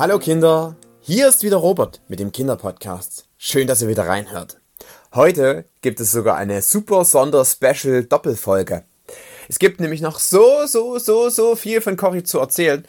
Hallo Kinder, hier ist wieder Robert mit dem Kinderpodcast. Schön, dass ihr wieder reinhört. Heute gibt es sogar eine super Sonder-Special Doppelfolge. Es gibt nämlich noch so, so, so, so viel von Cory zu erzählen,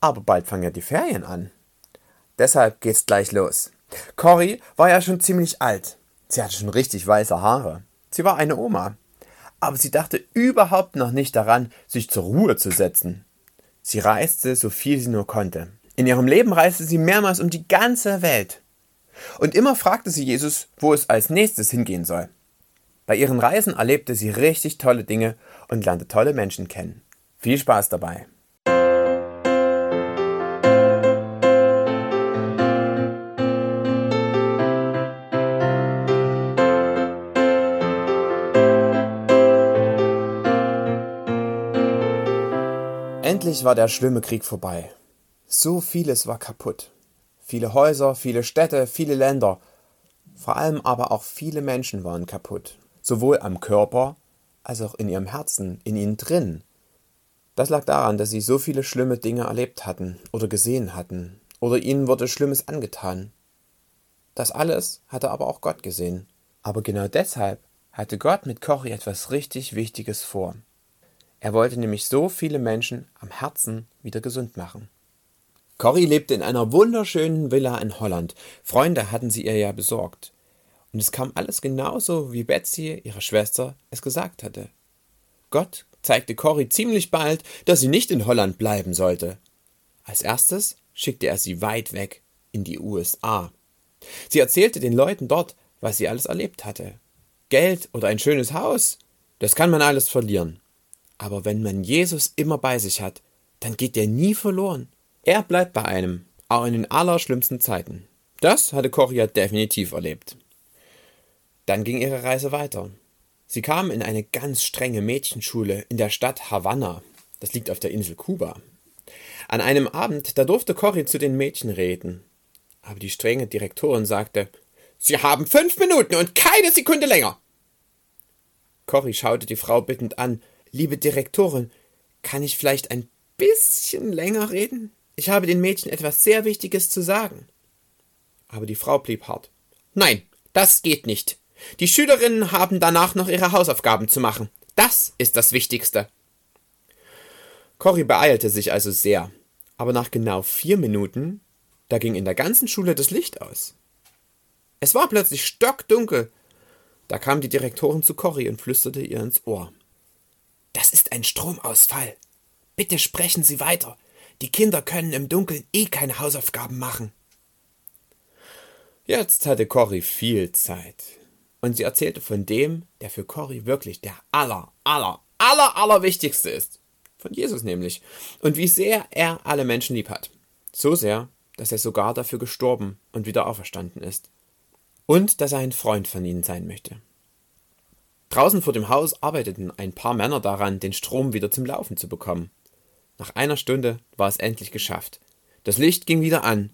aber bald fangen ja die Ferien an. Deshalb geht's gleich los. Cory war ja schon ziemlich alt. Sie hatte schon richtig weiße Haare. Sie war eine Oma. Aber sie dachte überhaupt noch nicht daran, sich zur Ruhe zu setzen. Sie reiste so viel sie nur konnte. In ihrem Leben reiste sie mehrmals um die ganze Welt. Und immer fragte sie Jesus, wo es als nächstes hingehen soll. Bei ihren Reisen erlebte sie richtig tolle Dinge und lernte tolle Menschen kennen. Viel Spaß dabei! Endlich war der schlimme Krieg vorbei. So vieles war kaputt. Viele Häuser, viele Städte, viele Länder. Vor allem aber auch viele Menschen waren kaputt. Sowohl am Körper als auch in ihrem Herzen, in ihnen drin. Das lag daran, dass sie so viele schlimme Dinge erlebt hatten oder gesehen hatten oder ihnen wurde Schlimmes angetan. Das alles hatte aber auch Gott gesehen. Aber genau deshalb hatte Gott mit Cory etwas richtig Wichtiges vor. Er wollte nämlich so viele Menschen am Herzen wieder gesund machen. Cory lebte in einer wunderschönen Villa in Holland. Freunde hatten sie ihr ja besorgt. Und es kam alles genauso, wie Betsy, ihre Schwester, es gesagt hatte. Gott zeigte Cory ziemlich bald, dass sie nicht in Holland bleiben sollte. Als erstes schickte er sie weit weg in die USA. Sie erzählte den Leuten dort, was sie alles erlebt hatte. Geld oder ein schönes Haus, das kann man alles verlieren. Aber wenn man Jesus immer bei sich hat, dann geht der nie verloren. Er bleibt bei einem, auch in den allerschlimmsten Zeiten. Das hatte Coria definitiv erlebt. Dann ging ihre Reise weiter. Sie kam in eine ganz strenge Mädchenschule in der Stadt Havanna. Das liegt auf der Insel Kuba. An einem Abend, da durfte Cory zu den Mädchen reden. Aber die strenge Direktorin sagte, Sie haben fünf Minuten und keine Sekunde länger. Cory schaute die Frau bittend an, Liebe Direktorin, kann ich vielleicht ein bisschen länger reden? Ich habe den Mädchen etwas sehr Wichtiges zu sagen. Aber die Frau blieb hart. Nein, das geht nicht. Die Schülerinnen haben danach noch ihre Hausaufgaben zu machen. Das ist das Wichtigste. Cory beeilte sich also sehr, aber nach genau vier Minuten, da ging in der ganzen Schule das Licht aus. Es war plötzlich stockdunkel. Da kam die Direktorin zu Cory und flüsterte ihr ins Ohr. Das ist ein Stromausfall. Bitte sprechen Sie weiter. Die Kinder können im Dunkeln eh keine Hausaufgaben machen. Jetzt hatte Cory viel Zeit. Und sie erzählte von dem, der für Cory wirklich der aller, aller, aller, aller wichtigste ist. Von Jesus nämlich. Und wie sehr er alle Menschen lieb hat. So sehr, dass er sogar dafür gestorben und wieder auferstanden ist. Und dass er ein Freund von ihnen sein möchte. Draußen vor dem Haus arbeiteten ein paar Männer daran, den Strom wieder zum Laufen zu bekommen. Nach einer Stunde war es endlich geschafft. Das Licht ging wieder an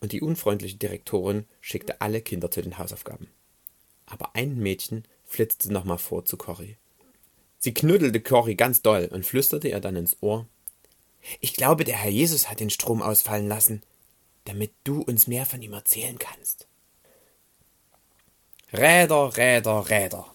und die unfreundliche Direktorin schickte alle Kinder zu den Hausaufgaben. Aber ein Mädchen flitzte nochmal vor zu Cory. Sie knuddelte Cory ganz doll und flüsterte ihr dann ins Ohr: Ich glaube, der Herr Jesus hat den Strom ausfallen lassen, damit du uns mehr von ihm erzählen kannst. Räder, Räder, Räder.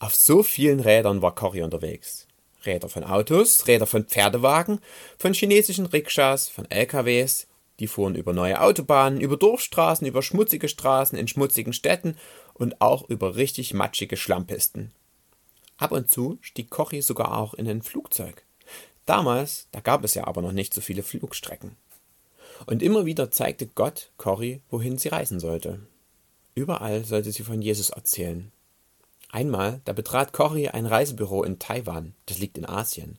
Auf so vielen Rädern war Cory unterwegs. Räder von Autos, Räder von Pferdewagen, von chinesischen Rikschas, von LKWs. Die fuhren über neue Autobahnen, über Dorfstraßen, über schmutzige Straßen in schmutzigen Städten und auch über richtig matschige Schlammpisten. Ab und zu stieg Cory sogar auch in ein Flugzeug. Damals, da gab es ja aber noch nicht so viele Flugstrecken. Und immer wieder zeigte Gott Cory, wohin sie reisen sollte. Überall sollte sie von Jesus erzählen, Einmal, da betrat Cory ein Reisebüro in Taiwan, das liegt in Asien.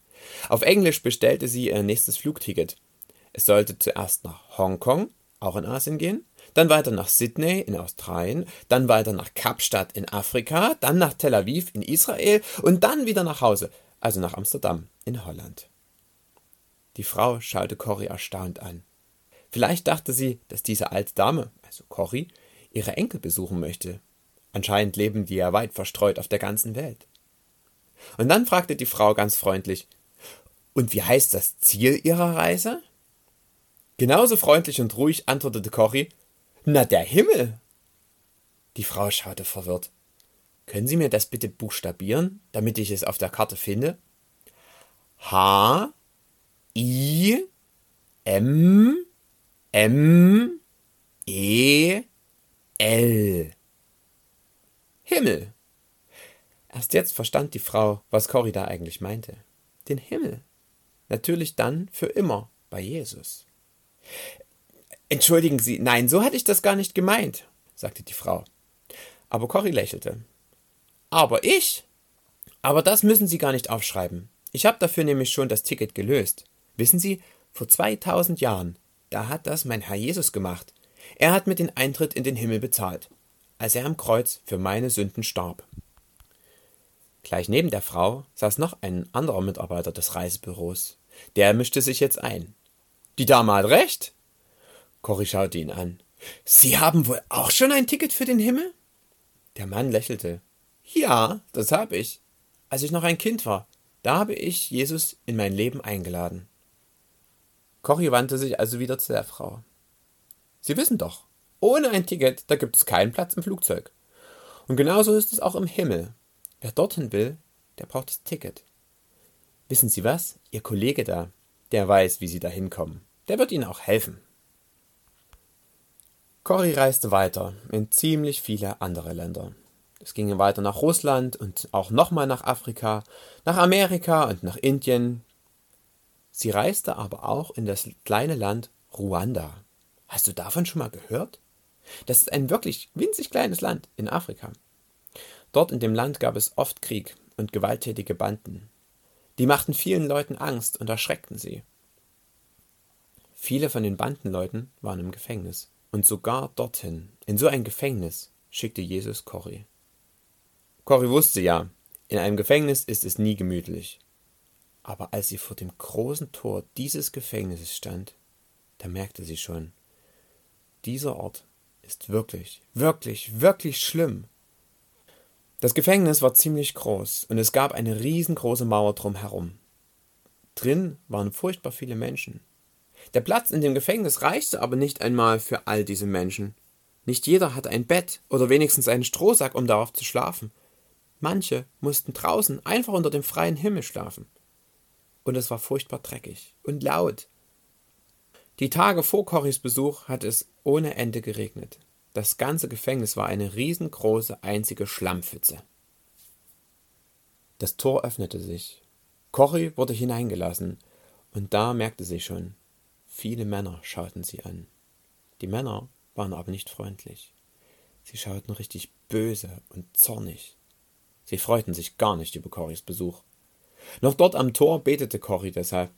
Auf Englisch bestellte sie ihr nächstes Flugticket. Es sollte zuerst nach Hongkong, auch in Asien gehen, dann weiter nach Sydney in Australien, dann weiter nach Kapstadt in Afrika, dann nach Tel Aviv in Israel und dann wieder nach Hause, also nach Amsterdam in Holland. Die Frau schaute Cory erstaunt an. Vielleicht dachte sie, dass diese alte Dame, also Cory, ihre Enkel besuchen möchte Anscheinend leben die ja weit verstreut auf der ganzen Welt. Und dann fragte die Frau ganz freundlich, und wie heißt das Ziel Ihrer Reise? Genauso freundlich und ruhig antwortete Cory, na der Himmel. Die Frau schaute verwirrt. Können Sie mir das bitte buchstabieren, damit ich es auf der Karte finde? H I M M E L Himmel. Erst jetzt verstand die Frau, was Cory da eigentlich meinte. Den Himmel. Natürlich dann für immer bei Jesus. Entschuldigen Sie, nein, so hatte ich das gar nicht gemeint, sagte die Frau. Aber Cory lächelte. Aber ich? Aber das müssen Sie gar nicht aufschreiben. Ich habe dafür nämlich schon das Ticket gelöst. Wissen Sie, vor 2000 Jahren, da hat das mein Herr Jesus gemacht. Er hat mir den Eintritt in den Himmel bezahlt, als er am Kreuz für meine Sünden starb. Gleich neben der Frau saß noch ein anderer Mitarbeiter des Reisebüros. Der mischte sich jetzt ein. Die Dame hat recht. Cory schaute ihn an. Sie haben wohl auch schon ein Ticket für den Himmel? Der Mann lächelte. Ja, das habe ich. Als ich noch ein Kind war, da habe ich Jesus in mein Leben eingeladen. Cory wandte sich also wieder zu der Frau. Sie wissen doch, ohne ein Ticket, da gibt es keinen Platz im Flugzeug. Und genauso ist es auch im Himmel. Wer dorthin will, der braucht das Ticket. Wissen Sie was? Ihr Kollege da, der weiß, wie Sie da hinkommen. Der wird Ihnen auch helfen. Cory reiste weiter in ziemlich viele andere Länder. Es ging weiter nach Russland und auch nochmal nach Afrika, nach Amerika und nach Indien. Sie reiste aber auch in das kleine Land Ruanda. Hast du davon schon mal gehört? Das ist ein wirklich winzig kleines Land in Afrika. Dort in dem Land gab es oft Krieg und gewalttätige Banden. Die machten vielen Leuten Angst und erschreckten sie. Viele von den Bandenleuten waren im Gefängnis. Und sogar dorthin, in so ein Gefängnis, schickte Jesus Cory. Cory wusste ja, in einem Gefängnis ist es nie gemütlich. Aber als sie vor dem großen Tor dieses Gefängnisses stand, da merkte sie schon, dieser Ort ist wirklich, wirklich, wirklich schlimm. Das Gefängnis war ziemlich groß und es gab eine riesengroße Mauer drumherum. Drin waren furchtbar viele Menschen. Der Platz in dem Gefängnis reichte aber nicht einmal für all diese Menschen. Nicht jeder hatte ein Bett oder wenigstens einen Strohsack, um darauf zu schlafen. Manche mussten draußen einfach unter dem freien Himmel schlafen. Und es war furchtbar dreckig und laut. Die Tage vor Corys Besuch hatte es ohne Ende geregnet. Das ganze Gefängnis war eine riesengroße einzige Schlammpfütze. Das Tor öffnete sich. Cory wurde hineingelassen, und da merkte sie schon, viele Männer schauten sie an. Die Männer waren aber nicht freundlich. Sie schauten richtig böse und zornig. Sie freuten sich gar nicht über Corys Besuch. Noch dort am Tor betete Cory deshalb.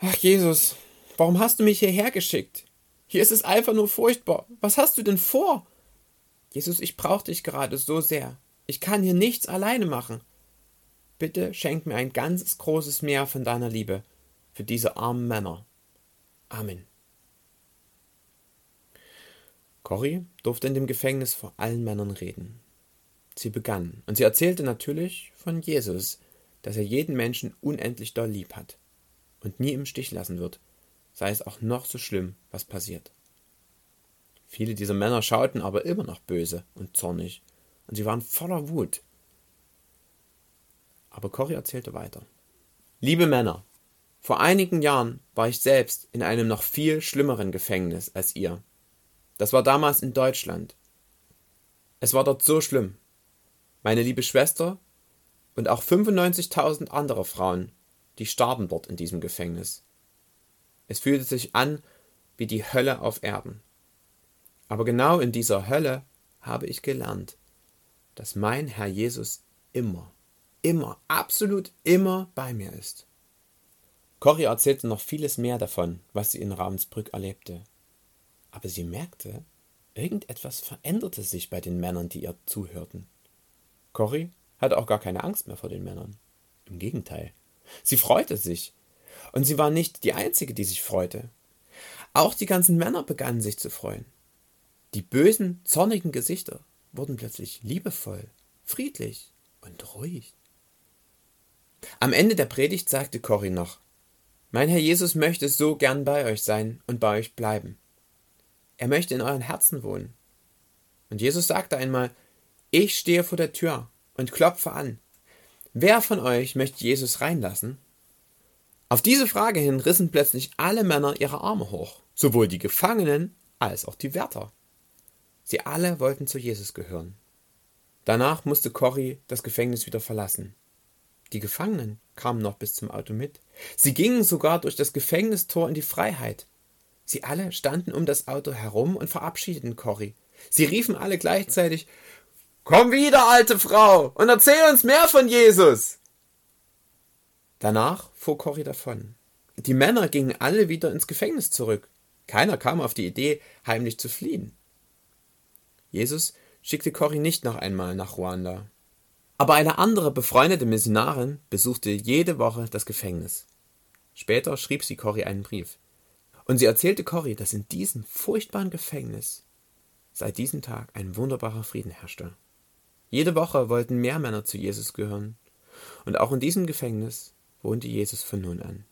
Ach Jesus, warum hast du mich hierher geschickt? Hier ist es einfach nur furchtbar. Was hast du denn vor? Jesus, ich brauche dich gerade so sehr. Ich kann hier nichts alleine machen. Bitte schenk mir ein ganzes großes Meer von deiner Liebe für diese armen Männer. Amen. Cory durfte in dem Gefängnis vor allen Männern reden. Sie begann, und sie erzählte natürlich von Jesus, dass er jeden Menschen unendlich doll lieb hat und nie im Stich lassen wird, sei es auch noch so schlimm, was passiert. Viele dieser Männer schauten aber immer noch böse und zornig, und sie waren voller Wut. Aber Cory erzählte weiter. Liebe Männer, vor einigen Jahren war ich selbst in einem noch viel schlimmeren Gefängnis als ihr. Das war damals in Deutschland. Es war dort so schlimm. Meine liebe Schwester und auch 95.000 andere Frauen, die starben dort in diesem Gefängnis. Es fühlte sich an wie die Hölle auf Erden. Aber genau in dieser Hölle habe ich gelernt, dass mein Herr Jesus immer, immer, absolut immer bei mir ist. Cory erzählte noch vieles mehr davon, was sie in Ravensbrück erlebte. Aber sie merkte, irgendetwas veränderte sich bei den Männern, die ihr zuhörten. Cory hatte auch gar keine Angst mehr vor den Männern. Im Gegenteil. Sie freute sich, und sie war nicht die Einzige, die sich freute. Auch die ganzen Männer begannen sich zu freuen. Die bösen, zornigen Gesichter wurden plötzlich liebevoll, friedlich und ruhig. Am Ende der Predigt sagte Cory noch, Mein Herr Jesus möchte so gern bei euch sein und bei euch bleiben. Er möchte in euren Herzen wohnen. Und Jesus sagte einmal, ich stehe vor der Tür und klopfe an. Wer von euch möchte Jesus reinlassen? Auf diese Frage hin rissen plötzlich alle Männer ihre Arme hoch, sowohl die Gefangenen als auch die Wärter. Sie alle wollten zu Jesus gehören. Danach musste Cory das Gefängnis wieder verlassen. Die Gefangenen kamen noch bis zum Auto mit. Sie gingen sogar durch das Gefängnistor in die Freiheit. Sie alle standen um das Auto herum und verabschiedeten Cory. Sie riefen alle gleichzeitig Komm wieder, alte Frau, und erzähl uns mehr von Jesus. Danach fuhr Cory davon. Die Männer gingen alle wieder ins Gefängnis zurück. Keiner kam auf die Idee, heimlich zu fliehen. Jesus schickte Cory nicht noch einmal nach Ruanda. Aber eine andere befreundete Missionarin besuchte jede Woche das Gefängnis. Später schrieb sie Cory einen Brief. Und sie erzählte Cory, dass in diesem furchtbaren Gefängnis seit diesem Tag ein wunderbarer Frieden herrschte. Jede Woche wollten mehr Männer zu Jesus gehören. Und auch in diesem Gefängnis wohnte Jesus von nun an.